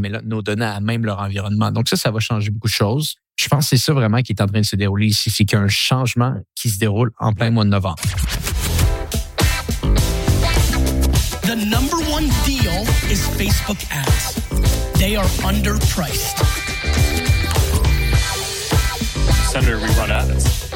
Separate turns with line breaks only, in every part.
mais nos données à même leur environnement. Donc ça, ça va changer beaucoup de choses. Je pense que c'est ça vraiment qui est en train de se dérouler ici, c'est qu'il y a un changement qui se déroule en plein mois de novembre.
The number one deal is Facebook ads. They are underpriced.
Senator, we run ads.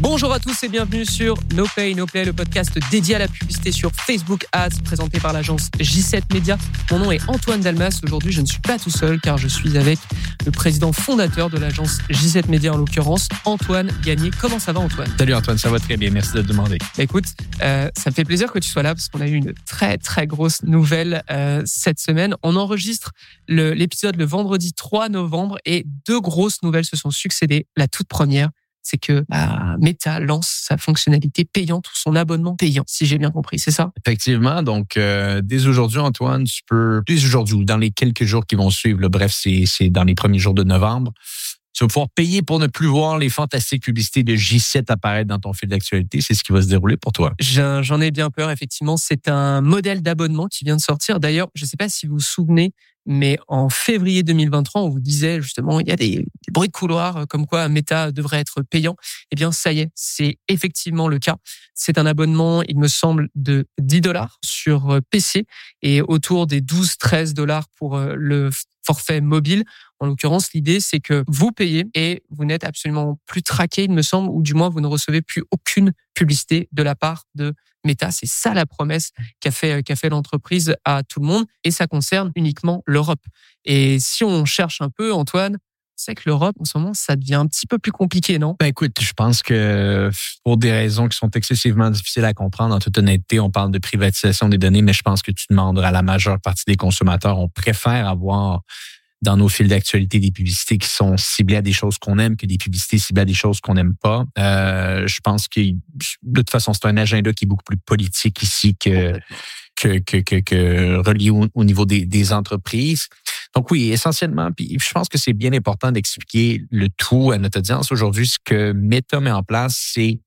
Bonjour à tous et bienvenue sur No Pay No Play, le podcast dédié à la publicité sur Facebook Ads, présenté par l'agence J7 Media. Mon nom est Antoine Dalmas. Aujourd'hui, je ne suis pas tout seul car je suis avec le président fondateur de l'agence J7 Media, en l'occurrence, Antoine Gagné. Comment ça va, Antoine?
Salut Antoine, ça va très bien. Merci de te demander.
Bah, écoute, euh, ça me fait plaisir que tu sois là parce qu'on a eu une très très grosse nouvelle euh, cette semaine. On enregistre l'épisode le, le vendredi 3 novembre et deux grosses nouvelles se sont succédées. La toute première, c'est que bah, Meta lance sa fonctionnalité payante ou son abonnement payant, si j'ai bien compris, c'est ça?
Effectivement. Donc, euh, dès aujourd'hui, Antoine, tu peux, dès aujourd'hui ou dans les quelques jours qui vont suivre, le bref, c'est dans les premiers jours de novembre, tu vas pouvoir payer pour ne plus voir les fantastiques publicités de J7 apparaître dans ton fil d'actualité. C'est ce qui va se dérouler pour toi.
J'en ai bien peur, effectivement. C'est un modèle d'abonnement qui vient de sortir. D'ailleurs, je ne sais pas si vous vous souvenez, mais en février 2023, on vous disait justement, il y a des, bruits de couloir euh, comme quoi Meta devrait être payant. Eh bien, ça y est, c'est effectivement le cas. C'est un abonnement, il me semble, de 10 dollars sur euh, PC et autour des 12-13 dollars pour euh, le forfait mobile. En l'occurrence, l'idée, c'est que vous payez et vous n'êtes absolument plus traqué, il me semble, ou du moins vous ne recevez plus aucune publicité de la part de Meta. C'est ça la promesse qu'a fait, qu'a fait l'entreprise à tout le monde et ça concerne uniquement l'Europe. Et si on cherche un peu, Antoine, c'est que l'Europe, en ce moment, ça devient un petit peu plus compliqué, non?
Ben écoute, je pense que pour des raisons qui sont excessivement difficiles à comprendre, en toute honnêteté, on parle de privatisation des données, mais je pense que tu demanderas à la majeure partie des consommateurs, on préfère avoir dans nos fils d'actualité des publicités qui sont ciblées à des choses qu'on aime que des publicités ciblées à des choses qu'on n'aime pas. Euh, je pense que de toute façon, c'est un agenda qui est beaucoup plus politique ici que que, que, que, que relié au, niveau des, entreprises. Donc oui, essentiellement, puis je pense que c'est bien important d'expliquer le tout à notre audience aujourd'hui. Ce que Meta met en place, c'est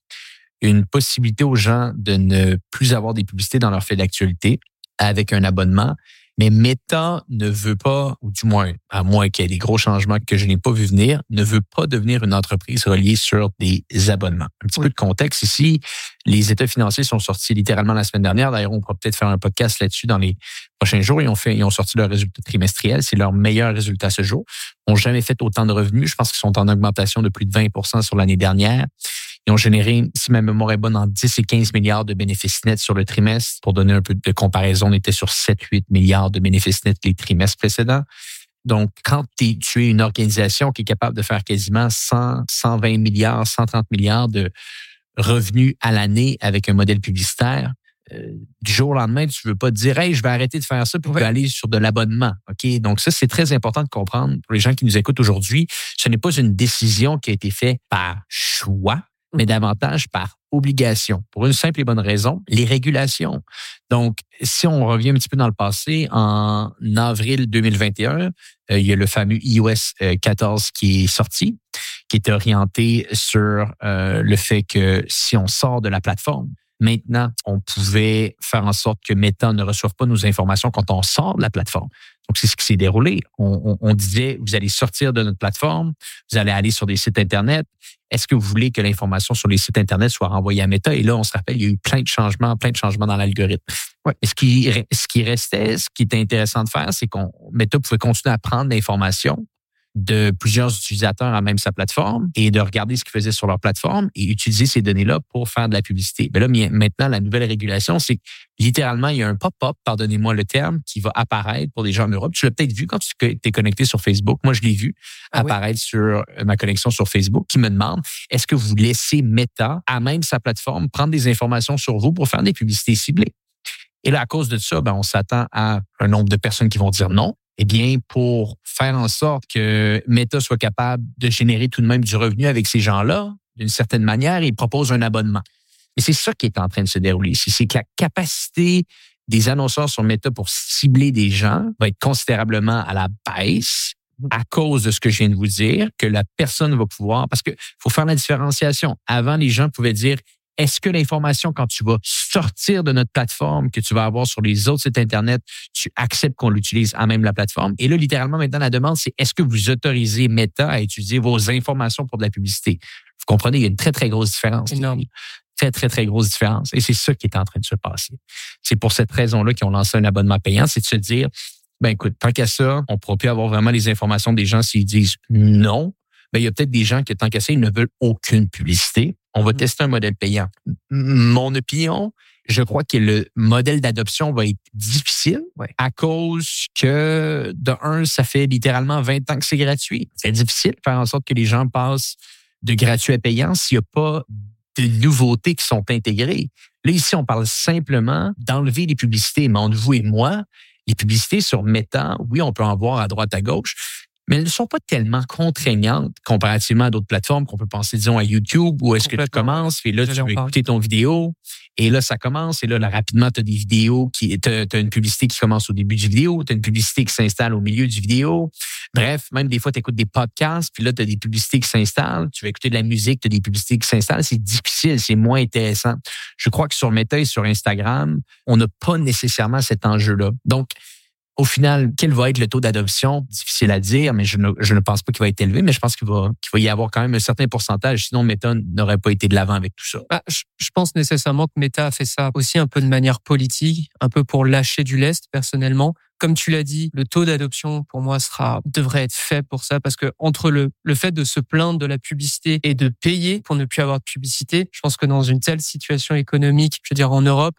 une possibilité aux gens de ne plus avoir des publicités dans leur fait d'actualité avec un abonnement, mais Meta ne veut pas, ou du moins, à moins qu'il y ait des gros changements que je n'ai pas vu venir, ne veut pas devenir une entreprise reliée sur des abonnements. Un petit peu de contexte ici. Les états financiers sont sortis littéralement la semaine dernière. D'ailleurs, on pourra peut-être faire un podcast là-dessus dans les prochains jours. Ils ont fait, ils ont sorti leur résultat trimestriel. C'est leur meilleur résultat à ce jour. Ils n'ont jamais fait autant de revenus. Je pense qu'ils sont en augmentation de plus de 20% sur l'année dernière. Ils ont généré, si ma mémoire est bonne, en 10 et 15 milliards de bénéfices nets sur le trimestre. Pour donner un peu de comparaison, on était sur 7-8 milliards de bénéfices nets les trimestres précédents. Donc, quand tu es une organisation qui est capable de faire quasiment 100, 120 milliards, 130 milliards de revenus à l'année avec un modèle publicitaire, euh, du jour au lendemain, tu veux pas te dire, hey, je vais arrêter de faire ça pour aller sur de l'abonnement. OK? Donc, ça, c'est très important de comprendre pour les gens qui nous écoutent aujourd'hui. Ce n'est pas une décision qui a été faite par choix mais davantage par obligation. Pour une simple et bonne raison, les régulations. Donc, si on revient un petit peu dans le passé, en avril 2021, euh, il y a le fameux iOS 14 euh, qui est sorti, qui est orienté sur euh, le fait que si on sort de la plateforme, Maintenant, on pouvait faire en sorte que Meta ne reçoive pas nos informations quand on sort de la plateforme. Donc, c'est ce qui s'est déroulé. On, on, disait, vous allez sortir de notre plateforme, vous allez aller sur des sites Internet. Est-ce que vous voulez que l'information sur les sites Internet soit renvoyée à Meta? Et là, on se rappelle, il y a eu plein de changements, plein de changements dans l'algorithme. Ouais. ce qui, ce qui restait, ce qui était intéressant de faire, c'est qu'on Meta pouvait continuer à prendre l'information de plusieurs utilisateurs à même sa plateforme et de regarder ce qu'ils faisaient sur leur plateforme et utiliser ces données-là pour faire de la publicité. Mais là, maintenant, la nouvelle régulation, c'est littéralement, il y a un pop-up, pardonnez-moi le terme, qui va apparaître pour des gens en Europe. Tu l'as peut-être vu quand tu t'es connecté sur Facebook. Moi, je l'ai vu ah apparaître sur euh, ma connexion sur Facebook qui me demande, est-ce que vous laissez Meta à même sa plateforme prendre des informations sur vous pour faire des publicités ciblées? Et là, à cause de ça, ben, on s'attend à un nombre de personnes qui vont dire non. Eh bien, pour faire en sorte que Meta soit capable de générer tout de même du revenu avec ces gens-là, d'une certaine manière, il propose un abonnement. Et c'est ça qui est en train de se dérouler ici. C'est que la capacité des annonceurs sur Meta pour cibler des gens va être considérablement à la baisse à cause de ce que je viens de vous dire, que la personne va pouvoir, parce que faut faire la différenciation. Avant, les gens pouvaient dire, Est-ce que l'information, quand tu vas sortir de notre plateforme, que tu vas avoir sur les autres sites Internet, tu acceptes qu'on l'utilise à même la plateforme? Et là, littéralement, maintenant, la demande, c'est est-ce que vous autorisez Meta à utiliser vos informations pour de la publicité? Vous comprenez, il y a une très, très grosse différence.
Énorme.
Très, très, très grosse différence. Et c'est ça qui est en train de se passer. C'est pour cette raison-là qu'ils ont lancé un abonnement payant, c'est de se dire, ben écoute, tant qu'à ça, on pourra plus avoir vraiment les informations des gens s'ils disent non. Ben, il y a peut-être des gens qui, tant qu'à ça, ils ne veulent aucune publicité. On va
Mhm.
tester un modèle payant. Mon opinion, je crois que le modèle d'adoption va être difficile
Ouais.
à cause que, de un, ça fait littéralement 20 ans que c'est gratuit. C'est difficile de faire en sorte que les gens passent de gratuit à payant s'il n'y a pas de nouveautés qui sont intégrées. Là, ici, on parle simplement d'enlever les publicités. Mais entre vous et moi, les publicités sur Meta, oui, on peut en voir à droite, à gauche, mais elles ne sont pas tellement contraignantes comparativement à d'autres plateformes qu'on peut penser, disons, à YouTube, où est-ce que tu commences, et là, tu veux écouter ton vidéo, et là, ça commence, et là, là rapidement, tu as des vidéos qui, tu as, une publicité qui commence au début du vidéo, tu as une publicité qui s'installe au milieu du vidéo. Bref, même des fois, tu écoutes des podcasts, puis là, tu as des publicités qui s'installent, tu vas écouter de la musique, tu as des publicités qui s'installent, c'est difficile, c'est moins intéressant. Je crois que sur Meta et sur Instagram, on n'a pas nécessairement cet enjeu-là. Donc, au final, quel va être le taux d'adoption? Difficile à dire, mais je ne, je ne pense pas qu'il va être élevé, mais je pense qu'il va, qu'il va y avoir quand même un certain pourcentage. Sinon, Meta n'aurait pas été de l'avant avec tout ça.
Bah, je, je pense nécessairement que Meta a fait ça aussi un peu de manière politique, un peu pour lâcher du lest personnellement. Comme tu l'as dit, le taux d'adoption pour moi sera devrait être faible pour ça parce que entre le le fait de se plaindre de la publicité et de payer pour ne plus avoir de publicité, je pense que dans une telle situation économique, je veux dire en Europe,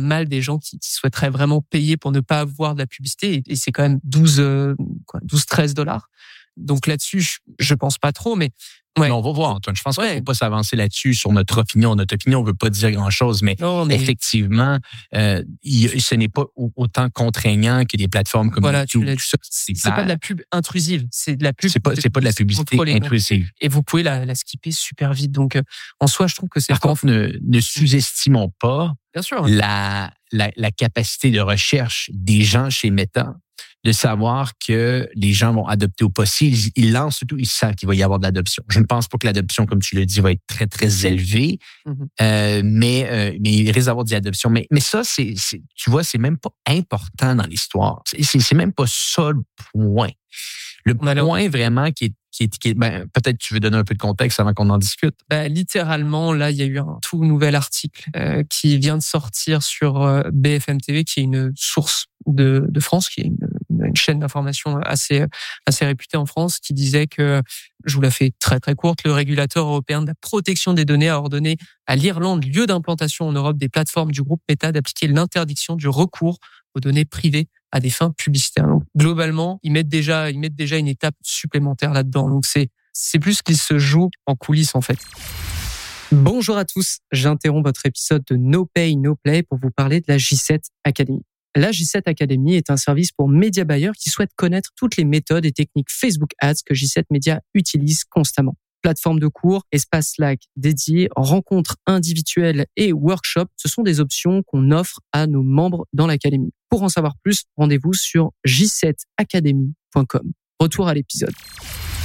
mal des gens qui, souhaiteraient vraiment payer pour ne pas avoir de la publicité et, et c'est quand même 12 euh, quoi, 12 13 dollars. Donc là-dessus, je, je pense pas trop mais Ouais.
Mais on va voir, Antoine. Je pense qu'il ne faut pas s'avancer là-dessus sur notre opinion. Notre opinion ne veut pas dire grand-chose, mais
non mais
effectivement, euh, il- ce n'est pas au- autant contraignant que des plateformes comme
Voilà, tu
YouTube.
l'as
tout ça. C'est
pas de la pub intrusive, c'est de la pub.
C'est pas, c'est pas de la publicité intrusive.
Et vous pouvez la, la skipper super vite. Donc, euh, en soi, je trouve que c'est
Par contre, ne, ne sous-estimons pas
bien sûr.
la, la, la capacité de recherche des gens chez Meta de savoir que les gens vont adopter au possible. Ils, ils lancent surtout, ils savent qu'il va y avoir de l'adoption. Je ne pense pas que l'adoption, comme tu l'as dit, va être très, très élevée,
Mhm.
euh, mais, euh, mais il risque d'avoir de l'adoption. Mais, mais ça, c'est, c'est- tu vois, c'est même pas important dans l'histoire. C'est, c'est, c'est même pas ça le point. Le point vraiment qui est, qui est, qui est- ben, peut-être tu veux donner un peu de contexte avant qu'on en discute.
Bah, littéralement, là, il y a eu un tout nouvel article euh, qui vient de sortir sur euh, BFM TV, qui est une source de, de France, qui est une, une chaîne d'information assez assez réputée en France, qui disait que, je vous la fais très très courte, le régulateur européen de la protection des données a ordonné à l'Irlande, lieu d'implantation en Europe des plateformes du groupe Meta, d'appliquer l'interdiction du recours aux données privées à des fins publicitaires. Donc, globalement, ils mettent déjà, ils mettent déjà une étape supplémentaire là-dedans. Donc, c'est, c'est plus qu'il se joue en coulisses, en fait. Bonjour à tous. J'interromps votre épisode de No Pay, No Play pour vous parler de la J7 Academy. La J7 Academy est un service pour média buyers qui souhaitent connaître toutes les méthodes et techniques Facebook Ads que J7 Media utilise constamment. Plateforme de cours, espace Slack dédié, rencontres individuelles et workshops, ce sont des options qu'on offre à nos membres dans l'académie. Pour en savoir plus, rendez-vous sur j7academy.com. Retour à l'épisode.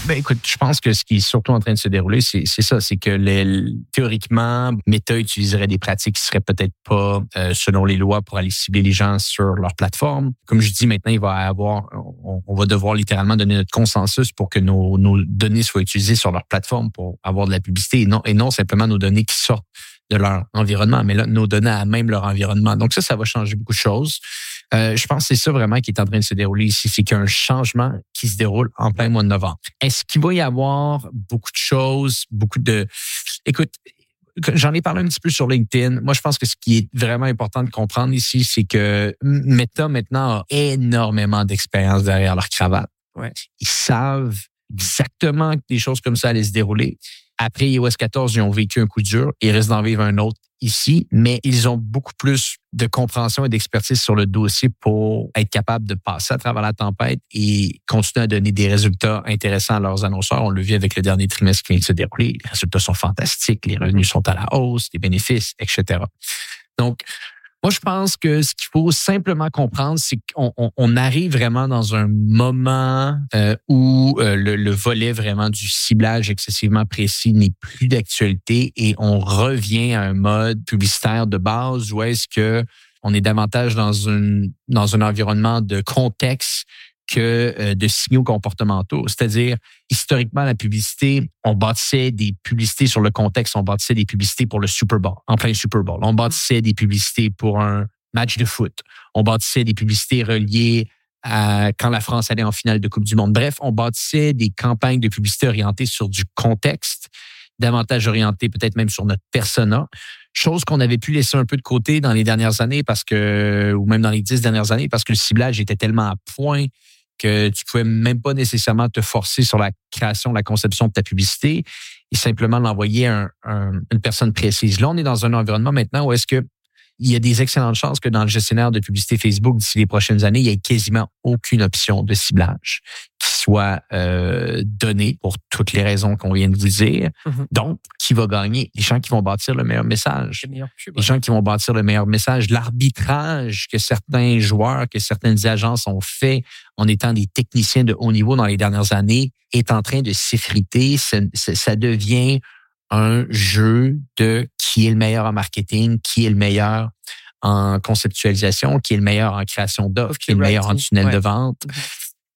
Ben écoute, je pense que ce qui est surtout en train de se dérouler, c'est ça, c'est que les, théoriquement, Meta utiliserait des pratiques qui seraient peut-être pas euh, selon les lois pour aller cibler les gens sur leur plateforme. Comme je dis maintenant, il va avoir, on, on va devoir littéralement donner notre consensus pour que nos, nos données soient utilisées sur leur plateforme pour avoir de la publicité et non et non simplement nos données qui sortent de leur environnement, mais là, nos données à même leur environnement. Donc ça, ça va changer beaucoup de choses. Euh, je pense que c'est ça vraiment qui est en train de se dérouler ici, c'est qu'il y a un changement qui se déroule en plein mois de novembre. Est-ce qu'il va y avoir beaucoup de choses, beaucoup de... Écoute, j'en ai parlé un petit peu sur LinkedIn. Moi, je pense que ce qui est vraiment important de comprendre ici, c'est que Meta maintenant a énormément d'expérience derrière leur cravate.
Ouais.
Ils savent exactement que des choses comme ça allaient se dérouler. Après iOS 14, ils ont vécu un coup dur. Ils risquent d'en vivre un autre ici, mais ils ont beaucoup plus de compréhension et d'expertise sur le dossier pour être capables de passer à travers la tempête et continuer à donner des résultats intéressants à leurs annonceurs. On le vit avec le dernier trimestre qui vient de se dérouler. Les résultats sont fantastiques, les revenus sont à la hausse, les bénéfices, etc. Donc, Moi, je pense que ce qu'il faut simplement comprendre, c'est qu'on on, on arrive vraiment dans un moment euh, où euh, le, le, volet vraiment du ciblage excessivement précis n'est plus d'actualité et on revient à un mode publicitaire de base où est-ce que on est davantage dans une dans un environnement de contexte que euh, de signaux comportementaux. C'est-à-dire, historiquement, la publicité, on bâtissait des publicités sur le contexte, on bâtissait des publicités pour le Super Bowl, en plein Super Bowl. On bâtissait des publicités pour un match de foot. On bâtissait des publicités reliées à quand la France allait en finale de Coupe du Monde. Bref, on bâtissait des campagnes de publicité orientées sur du contexte, davantage orientées peut-être même sur notre persona, chose qu'on avait pu laisser un peu de côté dans les dernières années parce que, ou même dans les dix dernières années, parce que le ciblage était tellement à point que tu pouvais même pas nécessairement te forcer sur la création, la conception de ta publicité et simplement l'envoyer à une personne précise. Là, on est dans un environnement maintenant où est-ce que il y a des excellentes chances que dans le gestionnaire de publicité Facebook d'ici les prochaines années, il n'y ait quasiment aucune option de ciblage soit euh, donné pour toutes les raisons qu'on vient de vous dire. Mm-hmm. Donc, qui va gagner? Les gens qui vont bâtir le meilleur message. Les gens qui vont bâtir le meilleur message. L'arbitrage que certains joueurs, que certaines agences ont fait en étant des techniciens de haut niveau dans les dernières années est en train de s'effriter. Ça, ça devient un jeu de qui est le meilleur en marketing, qui est le meilleur en conceptualisation, qui est le meilleur en création d'offres, qui est le meilleur en tunnel de vente.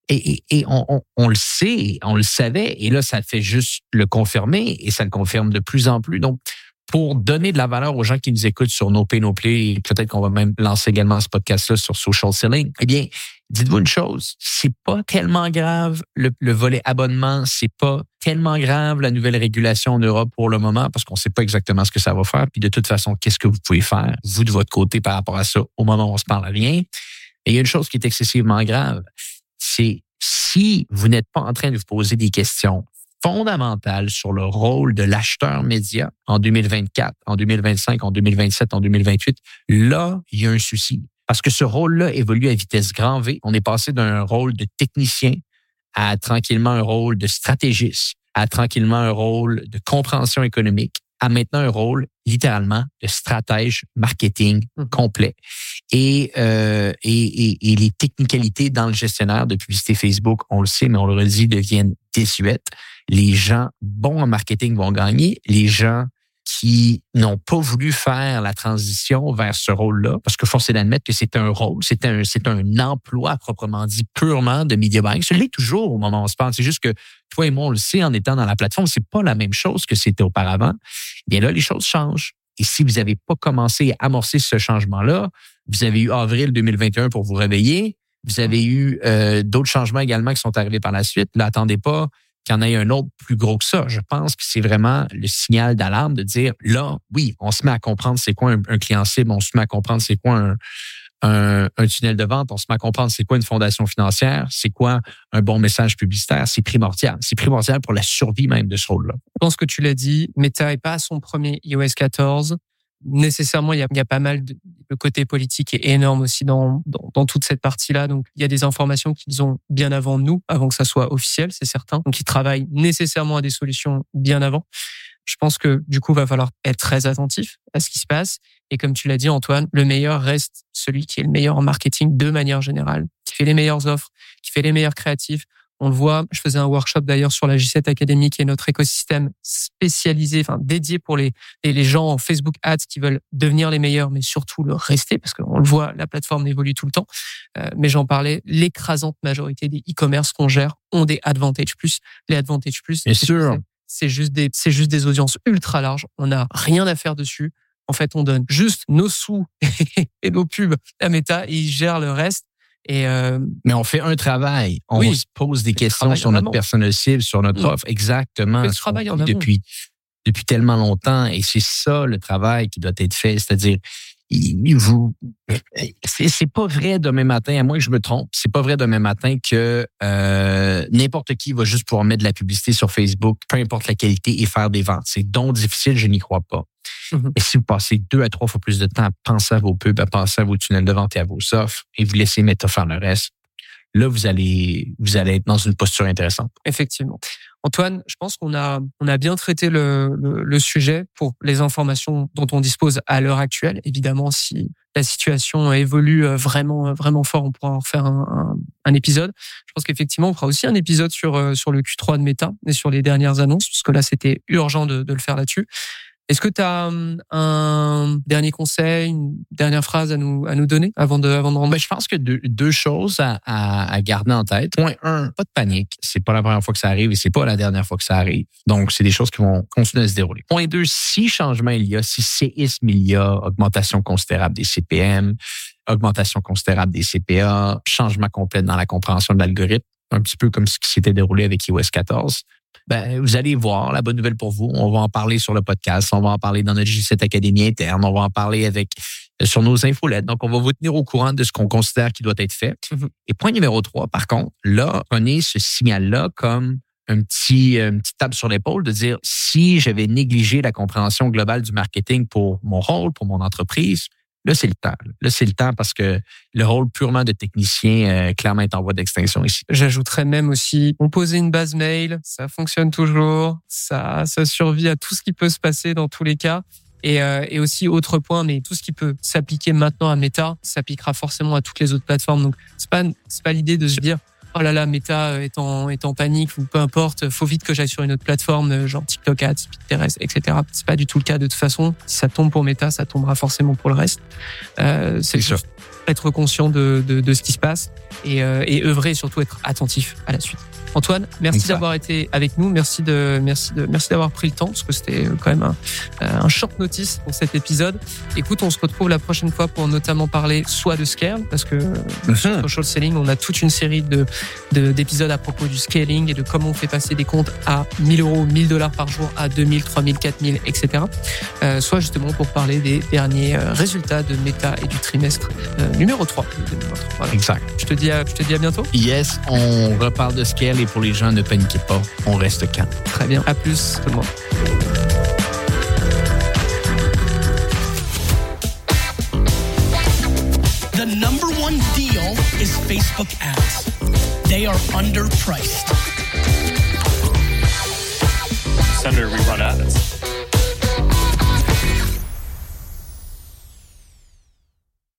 Mm-hmm. Et, on, le sait, on le savait, et là, ça fait juste le confirmer, et ça le confirme de plus en plus. Donc, pour donner de la valeur aux gens qui nous écoutent sur nos nos Play, peut-être qu'on va même lancer également ce podcast-là sur Social Selling, eh bien, dites-vous une chose, c'est pas tellement grave le, volet abonnement, c'est pas tellement grave la nouvelle régulation en Europe pour le moment, parce qu'on sait pas exactement ce que ça va faire. Puis de toute façon, qu'est-ce que vous pouvez faire, vous de votre côté, par rapport à ça, au moment où on se parle à rien. Et il y a une chose qui est excessivement grave, c'est si vous n'êtes pas en train de vous poser des questions fondamentales sur le rôle de l'acheteur média en 2024, en 2025, en 2027, en 2028, là, il y a un souci. Parce que ce rôle-là évolue à vitesse grand V. On est passé d'un rôle de technicien à tranquillement un rôle de stratégiste, à tranquillement un rôle de compréhension économique, a maintenant un rôle littéralement de stratège marketing mmh. complet. Et, euh, et, et, les technicalités dans le gestionnaire de publicité Facebook, on le sait, mais on le redit, deviennent désuètes. Les gens bons en marketing vont gagner. Les gens qui n'ont pas voulu faire la transition vers ce rôle-là, parce que force est d'admettre que c'est un rôle, c'est un, c'est un emploi proprement dit purement de media buying. Ce l'est toujours au moment où on se parle. C'est juste que toi et moi, on le sait en étant dans la plateforme, c'est pas la même chose que c'était auparavant. Bien là, les choses changent. Et si vous n'avez pas commencé à amorcer ce changement-là, vous avez eu avril 2021 pour vous réveiller. Vous avez eu euh, d'autres changements également qui sont arrivés par la suite. Là, attendez pas qu'il y en ait un autre plus gros que ça. Je pense que c'est vraiment le signal d'alarme de dire, là, oui, on se met à comprendre c'est quoi un, client cible, on se met à comprendre c'est quoi un, un, tunnel de vente, on se met à comprendre c'est quoi une fondation financière, c'est quoi un bon message publicitaire, c'est primordial. C'est primordial pour la survie même de ce rôle-là.
Je pense que tu l'as dit, Meta n'est pas son premier iOS 14 nécessairement, il y a, il y a pas mal de le côté politique est énorme aussi dans, dans, dans toute cette partie-là. Donc, il y a des informations qu'ils ont bien avant nous, avant que ça soit officiel, c'est certain. Donc, ils travaillent nécessairement à des solutions bien avant. Je pense que du coup, va falloir être très attentif à ce qui se passe. Et comme tu l'as dit, Antoine, le meilleur reste celui qui est le meilleur en marketing de manière générale, qui fait les meilleures offres, qui fait les meilleurs créatifs, on le voit, je faisais un workshop d'ailleurs sur la G7 Academy, qui est notre écosystème spécialisé, enfin dédié pour les, les gens en Facebook Ads qui veulent devenir les meilleurs, mais surtout le rester, parce qu'on le voit, la plateforme évolue tout le temps. Euh, mais j'en parlais, l'écrasante majorité des e-commerce qu'on gère ont des Advantage Plus. Les Advantage Plus,
Bien sûr.
c'est juste des, c'est juste des audiences ultra larges. On n'a rien à faire dessus. En fait, on donne juste nos sous et nos pubs à Meta et ils gèrent le reste. Et euh,
Mais on fait un travail. On se pose des questions sur notre personnel cible, sur notre offre. Exactement.
Le travail en
depuis, depuis tellement longtemps. Et c'est ça le travail qui doit être fait. C'est-à-dire, vous, c'est pas vrai demain matin, à moins que je me trompe, c'est pas vrai demain matin que euh, n'importe qui va juste pouvoir mettre de la publicité sur Facebook, peu importe la qualité, et faire des ventes. C'est donc difficile, je n'y crois pas. Mm-hmm. Et si vous passez deux à trois fois plus de temps à penser à vos pubs, à penser à vos tunnels de vente et à vos offres, et vous laissez Meta faire le reste, là, vous allez, vous allez être dans une posture intéressante.
Effectivement. Antoine, je pense qu'on a, on a bien traité le, le, sujet pour les informations dont on dispose à l'heure actuelle. Évidemment, si la situation évolue euh, vraiment, vraiment fort, on pourra en refaire un, un, épisode. Je pense qu'effectivement, on fera aussi un épisode sur, euh, sur le Q3 de Meta et sur les dernières annonces, puisque là, c'était urgent de, de le faire là-dessus. Est-ce que tu as hum, un dernier conseil, une dernière phrase à nous, à nous donner avant de, avant de rendre?
Ben, je pense que deux, deux choses à, à, garder en tête. Point un, pas de panique. C'est pas la première fois que ça arrive et c'est pas la dernière fois que ça arrive. Donc, c'est des choses qui vont continuer à se dérouler. Point deux, si changement il y a, si séisme il y a, augmentation considérable des CPM, augmentation considérable des CPA, changement complet dans la compréhension de l'algorithme, un petit peu comme ce qui s'était déroulé avec iOS 14 ben, vous allez voir la bonne nouvelle pour vous. On va en parler sur le podcast, on va en parler dans notre G7 Académie interne, on va en parler avec euh, sur nos infolettes. Donc, on va vous tenir au courant de ce qu'on considère qui doit être fait. Mm-hmm. Et point numéro trois, par contre, là, prenez ce signal-là comme un petit, euh, une petite table sur l'épaule de dire si j'avais négligé la compréhension globale du marketing pour mon rôle, pour mon entreprise, Là, c'est le temps. Là, c'est le temps parce que le rôle purement de technicien, euh, clairement, est en voie d'extinction ici.
J'ajouterais même aussi, composer une base mail, ça fonctionne toujours, ça, ça survit à tout ce qui peut se passer dans tous les cas. Et, euh, et aussi, autre point, mais tout ce qui peut s'appliquer maintenant à Meta s'appliquera forcément à toutes les autres plateformes. Donc, c'est pas, c'est pas l'idée de se dire, oh là là, Meta est en, est en panique ou peu importe, faut vite que j'aille sur une autre plateforme, euh, genre TikTok Ads, Pinterest, etc. C'est pas du tout le cas de toute façon. Si ça tombe pour Meta, ça tombera forcément pour le reste. Euh, c'est juste être conscient de, de, de, ce qui se passe et, euh, et œuvrer et surtout être attentif à la suite. Antoine, merci d'avoir été avec nous. Merci de, merci de, merci d'avoir pris le temps parce que c'était quand même un, un, short notice pour cet épisode. Écoute, on se retrouve la prochaine fois pour notamment parler soit de scale parce que mhm. sur social selling, on a toute une série de, d'épisodes à propos du scaling et de comment on fait passer des comptes à 1000 euros, 1000 dollars par jour à 2000, 3000, 4000, etc. Euh, soit justement pour parler des derniers euh, résultats de Meta et du trimestre euh, numéro 3 voilà.
Exact.
Je te, dis à, je te dis à bientôt.
Yes, on reparle de scale et pour les gens, ne paniquez pas, on reste calme.
Très bien, à plus tout le monde.
The number one deal is Facebook ads. They are underpriced. Senator, we run ads.